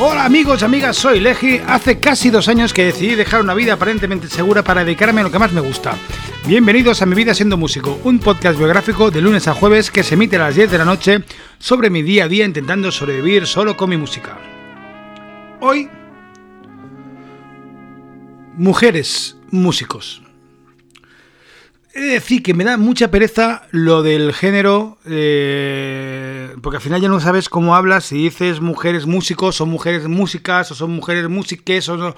Hola amigos y amigas, soy Leji. Hace casi dos años que decidí dejar una vida aparentemente segura para dedicarme a lo que más me gusta. Bienvenidos a Mi Vida Siendo Músico, un podcast biográfico de lunes a jueves que se emite a las 10 de la noche sobre mi día a día intentando sobrevivir solo con mi música. Hoy, mujeres músicos. He de decir que me da mucha pereza lo del género, eh, porque al final ya no sabes cómo hablas, si dices mujeres músicos, o mujeres músicas, o son mujeres músiques, o no. O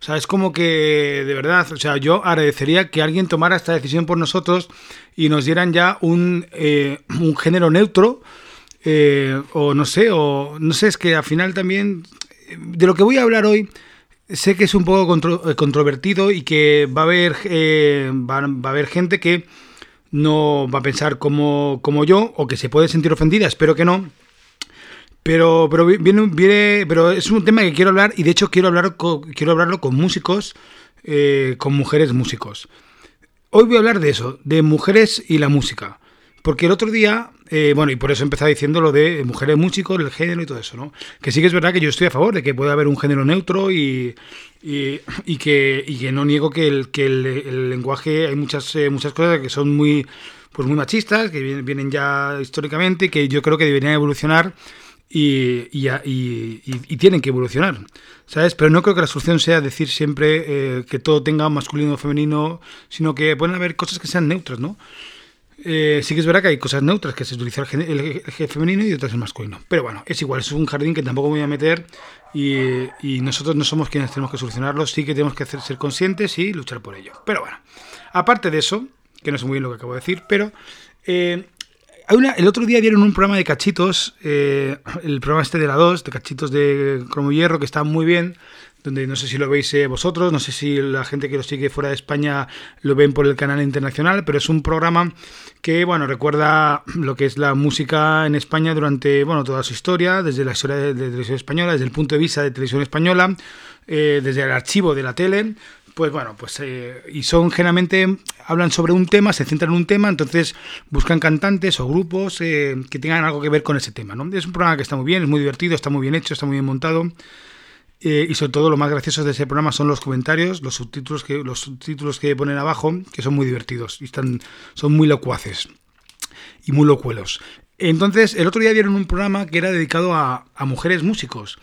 sea, es como que, de verdad, o sea, yo agradecería que alguien tomara esta decisión por nosotros y nos dieran ya un, eh, un género neutro, eh, o no sé, o no sé, es que al final también, de lo que voy a hablar hoy, sé que es un poco contro- eh, controvertido y que va a haber eh, va, va a haber gente que no va a pensar como, como yo o que se puede sentir ofendida, espero que no. Pero, pero vi- viene, pero es un tema que quiero hablar y de hecho quiero hablar co- quiero hablarlo con músicos, eh, con mujeres músicos. Hoy voy a hablar de eso, de mujeres y la música. Porque el otro día, eh, bueno, y por eso empezaba diciendo lo de mujeres músicos, el género y todo eso, ¿no? Que sí que es verdad que yo estoy a favor de que pueda haber un género neutro y, y, que, y que no niego que el, que el, lenguaje, hay muchas, eh, muchas cosas que son muy, pues muy machistas, que vienen, ya históricamente, y que yo creo que deberían evolucionar y, y, y- y- y tienen que evolucionar, ¿sabes? Pero no creo que la solución sea decir siempre eh, que todo tenga masculino o femenino, sino que pueden haber cosas que sean neutras, ¿no? Eh, sí que es verdad que hay cosas neutras que se utiliza el, el femenino y otras el masculino. Pero bueno, es igual, es un jardín que tampoco me voy a meter y, nosotros no somos quienes tenemos que solucionarlo, sí que tenemos que ser conscientes y luchar por ello. Pero bueno, aparte de eso, que no sé muy bien lo que acabo de decir, pero eh, hay una- el otro día dieron un programa de cachitos, eh, el programa este de la 2, de cachitos de cromo hierro, que está muy bien, donde no sé si lo veis eh, vosotros, no sé si la gente que lo sigue fuera de España lo ven por el canal internacional, pero es un programa que, bueno, recuerda lo que es la música en España durante, bueno, toda su historia, desde la historia de, de televisión española, desde el punto de vista de televisión española, eh, desde el archivo de la tele, pues bueno, pues eh, y son generalmente hablan sobre un tema, se centran en un tema, entonces buscan cantantes o grupos que tengan algo que ver con ese tema, ¿no? Es un programa que está muy bien, es muy divertido, está muy bien hecho, está muy bien montado. Eh, y sobre todo lo más gracioso de ese programa son los comentarios, los subtítulos que los subtítulos que ponen abajo, que son muy divertidos y están son muy locuaces y muy locuelos. Entonces, el otro día dieron un programa que era dedicado a, a mujeres músicos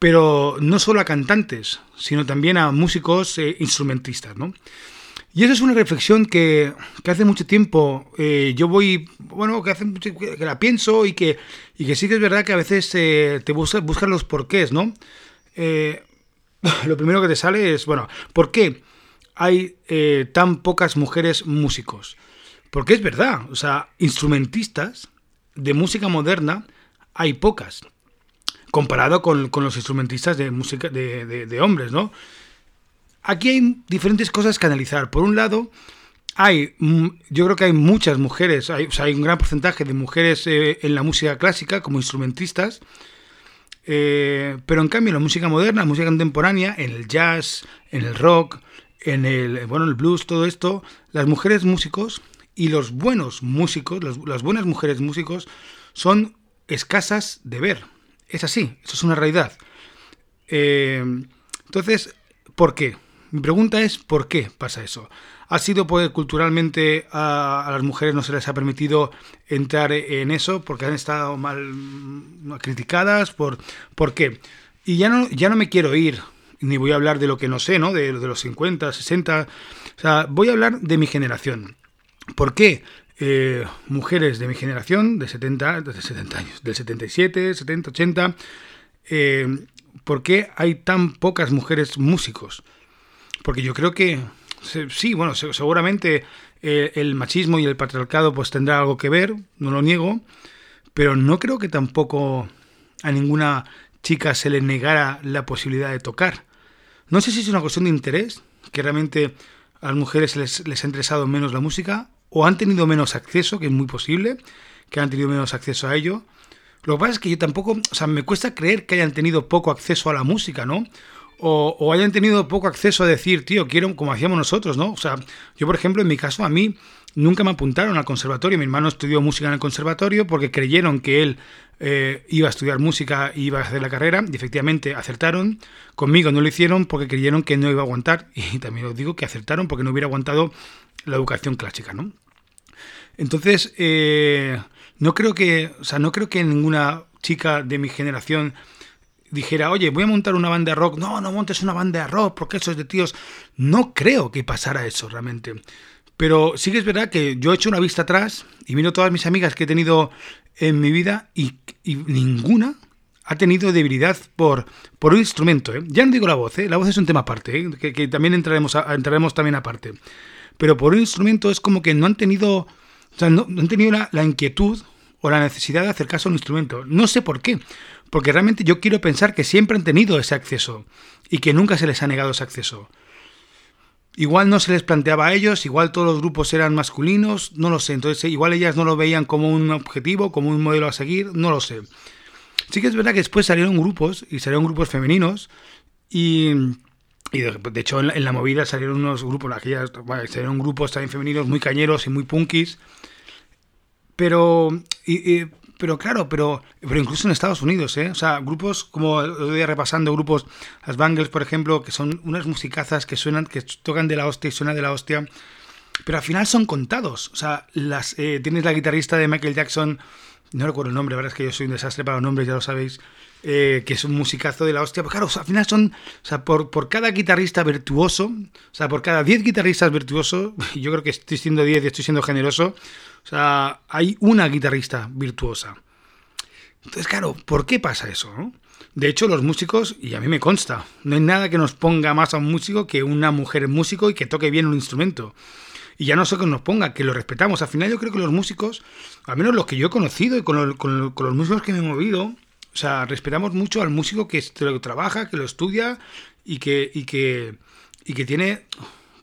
pero no solo a cantantes, sino también a músicos eh, instrumentistas, ¿no? Y esa es una reflexión que, que hace mucho tiempo eh, yo voy, bueno, que hace mucho que la pienso y que, y que sí que es verdad que a veces eh, te buscas buscas los porqués, ¿no? Eh, lo primero que te sale es, bueno, ¿por qué hay eh, tan pocas mujeres músicos? Porque es verdad, o sea, instrumentistas de música moderna hay pocas comparado con, con los instrumentistas de música de, de- hombres, ¿no? Aquí hay diferentes cosas que analizar. Por un lado, hay, mm, yo creo que hay muchas mujeres, hay, o sea, hay un gran porcentaje de mujeres eh, en la música clásica como instrumentistas, eh, pero en cambio la música moderna, la música contemporánea, en el jazz, en el rock, en el, bueno, el blues, todo esto, las mujeres músicos y los buenos músicos, las, las buenas mujeres músicos, son escasas de ver. Es así, eso es una realidad. Eh, entonces, ¿por qué? Mi pregunta es ¿por qué pasa eso? ¿Ha sido porque culturalmente a, las mujeres no se les ha permitido entrar en eso? ¿Porque han estado mal mm, criticadas? ¿Por, ¿por qué? Y ya no, ya no me quiero ir, ni voy a hablar de lo que no sé, ¿no? De, de los 50, 60. O sea, voy a hablar de mi generación. ¿Por qué eh, mujeres de mi generación, de 70, de 70 años, del 77, 70, 80, eh, ¿por qué hay tan pocas mujeres músicos? Porque yo creo que, sí, bueno, se- seguramente eh, el machismo y el patriarcado pues tendrá algo que ver, no lo niego, pero no creo que tampoco a ninguna chica se le negara la posibilidad de tocar. No sé si es una cuestión de interés, que realmente a las mujeres les, les ha interesado menos la música, o han tenido menos acceso, que es muy posible, que han tenido menos acceso a ello. Lo que pasa es que yo tampoco, o sea, me cuesta creer que hayan tenido poco acceso a la música, ¿no? O, hayan tenido poco acceso a decir, tío, quiero, como hacíamos nosotros, ¿no? O sea, yo, por ejemplo, en mi caso, a mí nunca me apuntaron al conservatorio. Mi hermano estudió música en el conservatorio porque creyeron que él eh, iba a estudiar música y iba a hacer la carrera, y efectivamente acertaron. Conmigo no lo hicieron porque creyeron que no iba a aguantar, y también os digo que acertaron porque no hubiera aguantado la educación clásica, ¿no? Entonces, eh, no creo que, o sea, no creo que ninguna chica de mi generación dijera, oye, voy a montar una banda de rock. No, no montes una banda de rock porque eso es de tíos. No creo que pasara eso realmente. Pero sí que es verdad que yo he hecho una vista atrás y miro todas mis amigas que he tenido en mi vida y, ninguna ha tenido debilidad por, por un instrumento. ¿eh? Ya no digo la voz, ¿eh? la voz es un tema aparte, ¿eh? que, también entraremos, entraremos también aparte. Pero por un instrumento es como que no han tenido, o sea, no, han tenido la inquietud o la necesidad de acercarse a un instrumento. No sé por qué, porque realmente yo quiero pensar que siempre han tenido ese acceso y que nunca se les ha negado ese acceso. Igual no se les planteaba a ellos, igual todos los grupos eran masculinos, no lo sé. Entonces, igual ellas no lo veían como un objetivo, como un modelo a seguir, no lo sé. Sí que es verdad que después salieron grupos, y salieron grupos femeninos, y, de, hecho en la, movida salieron unos grupos, aquellas, salieron grupos también femeninos muy cañeros y muy punkis, pero, pero claro, pero, pero incluso en Estados Unidos, ¿eh? O sea, grupos como, voy repasando, grupos, las Bangles, por ejemplo, que son unas musicazas que suenan, que tocan de la hostia y suenan de la hostia, pero al final son contados. O sea, las, eh, tienes la guitarrista de Michael Jackson, no recuerdo el nombre, la verdad es que yo soy un desastre para los nombres, ya lo sabéis, eh, que es un musicazo de la hostia. Pero claro, al final son, o sea, por, por cada guitarrista virtuoso, o sea, por cada 10 guitarristas virtuosos, yo creo que estoy siendo 10 y estoy siendo generoso, o sea, hay una guitarrista virtuosa. Entonces, claro, ¿por qué pasa eso? De hecho, los músicos, y a mí me consta, no hay nada que nos ponga más a un músico que una mujer músico y que toque bien un instrumento. Y ya no sé que nos ponga, que lo respetamos. Al final yo creo que los músicos, al menos los que yo he conocido y con, los músicos que me he movido, o sea, respetamos mucho al músico que, que trabaja, que lo estudia y que, y que, y que tiene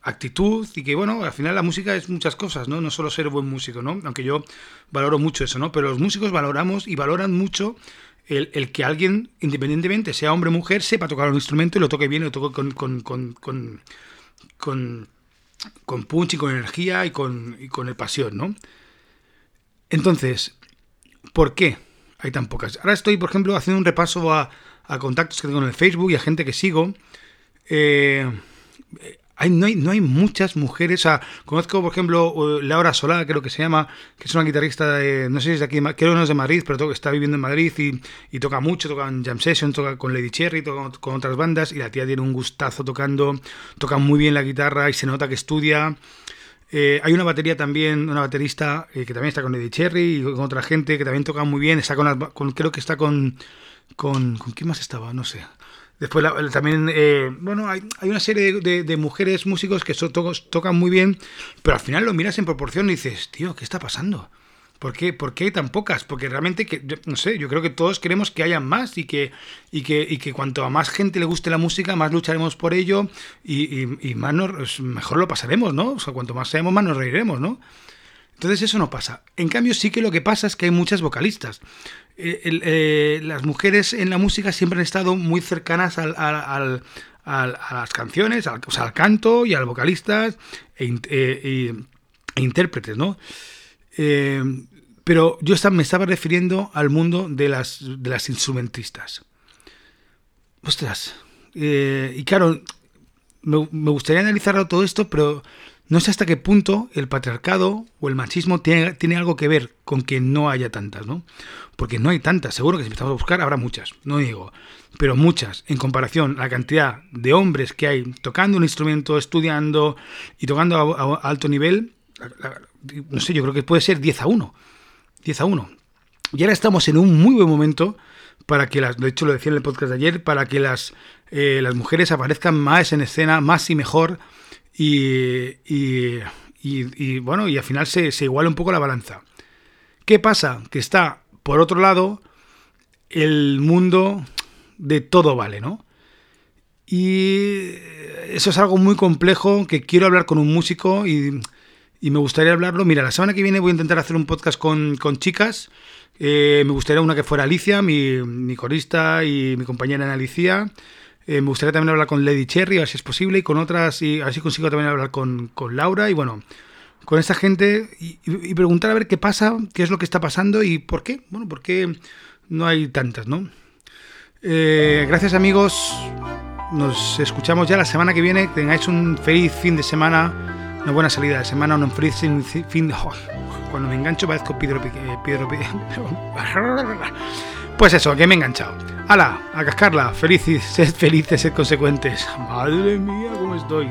actitud y que, bueno, al final la música es muchas cosas, ¿no? No solo ser buen músico, ¿no? Aunque yo valoro mucho eso, ¿no? Pero los músicos valoramos y valoran mucho el, que alguien, independientemente, sea hombre o mujer, sepa tocar un instrumento y lo toque bien y lo toque con, con, con, con, con, punch y con energía y con, y con el pasión, ¿no? Entonces, ¿por qué hay tan pocas? Ahora estoy, por ejemplo, haciendo un repaso a, a contactos que tengo en el Facebook y a gente que sigo. Eh, no, hay, no hay muchas mujeres. O sea, conozco, por ejemplo, Laura Solá, creo que se llama, que es una guitarrista de, no sé si es de aquí, creo que no es de Madrid, pero está viviendo en Madrid y, toca mucho, toca en Jam Session, toca con Lady Cherry, toca con otras bandas y la tía tiene un gustazo tocando, toca muy bien la guitarra y se nota que estudia. Eh, hay una batería también, una baterista eh, que también está con Lady Cherry y con otra gente que también toca muy bien. Está con, con creo que está con, con. ¿Con quién más estaba? No sé. Después también, eh, bueno, hay, una serie de, mujeres músicos que tocan muy bien, pero al final lo miras en proporción y dices, tío, ¿qué está pasando? ¿Por qué, ¿Por qué hay tan pocas? Porque realmente, que, no sé, yo creo que todos queremos que haya más y que, y que, y que cuanto a más gente le guste la música, más lucharemos por ello y, más nos, mejor lo pasaremos, ¿no? O sea, cuanto más seamos, más nos reiremos, ¿no? Entonces eso no pasa. En cambio sí que lo que pasa es que hay muchas vocalistas. Eh, eh, las mujeres en la música siempre han estado muy cercanas a las canciones, al, canto y al vocalistas e, eh, e intérpretes, ¿no? pero yo me estaba refiriendo al mundo de las, instrumentistas. Ostras. y claro, me, me gustaría analizarlo todo esto, pero no sé hasta qué punto el patriarcado o el machismo tiene, tiene, algo que ver con que no haya tantas, ¿no? Porque no hay tantas, seguro que si empezamos a buscar habrá muchas, no digo, pero muchas en comparación a la cantidad de hombres que hay tocando un instrumento, estudiando y tocando a, alto nivel, no sé, yo creo que puede ser 10 a 1, 10 a 1. Y ahora estamos en un muy buen momento para que las, de hecho lo decía en el podcast de ayer, para que las, eh, las mujeres aparezcan más en escena, más y mejor, y, y, bueno, y al final se, se iguala un poco la balanza. ¿Qué pasa? Que está, por otro lado, el mundo de todo vale, ¿no? Y eso es algo muy complejo que quiero hablar con un músico y, y, me gustaría hablarlo. Mira, la semana que viene voy a intentar hacer un podcast con, con chicas. Eh, me gustaría una que fuera Alicia, mi, mi corista y mi compañera en Alicia. Eh, me gustaría también hablar con Lady Cherry, a ver si es posible, y con otras, y a ver si consigo también hablar con, Laura, y bueno, con esta gente, y, preguntar a ver qué pasa, qué es lo que está pasando y por qué. Bueno, por qué no hay tantas, ¿no? Eh, gracias amigos, nos escuchamos ya la semana que viene, tengáis un feliz fin de semana, una buena salida de semana, un feliz fin de... cuando me engancho parezco Pedro Pedro, Pues eso, que me he enganchado. ¡Hala! A cascarla. Felices, sed felices, sed consecuentes. Madre mía, cómo estoy.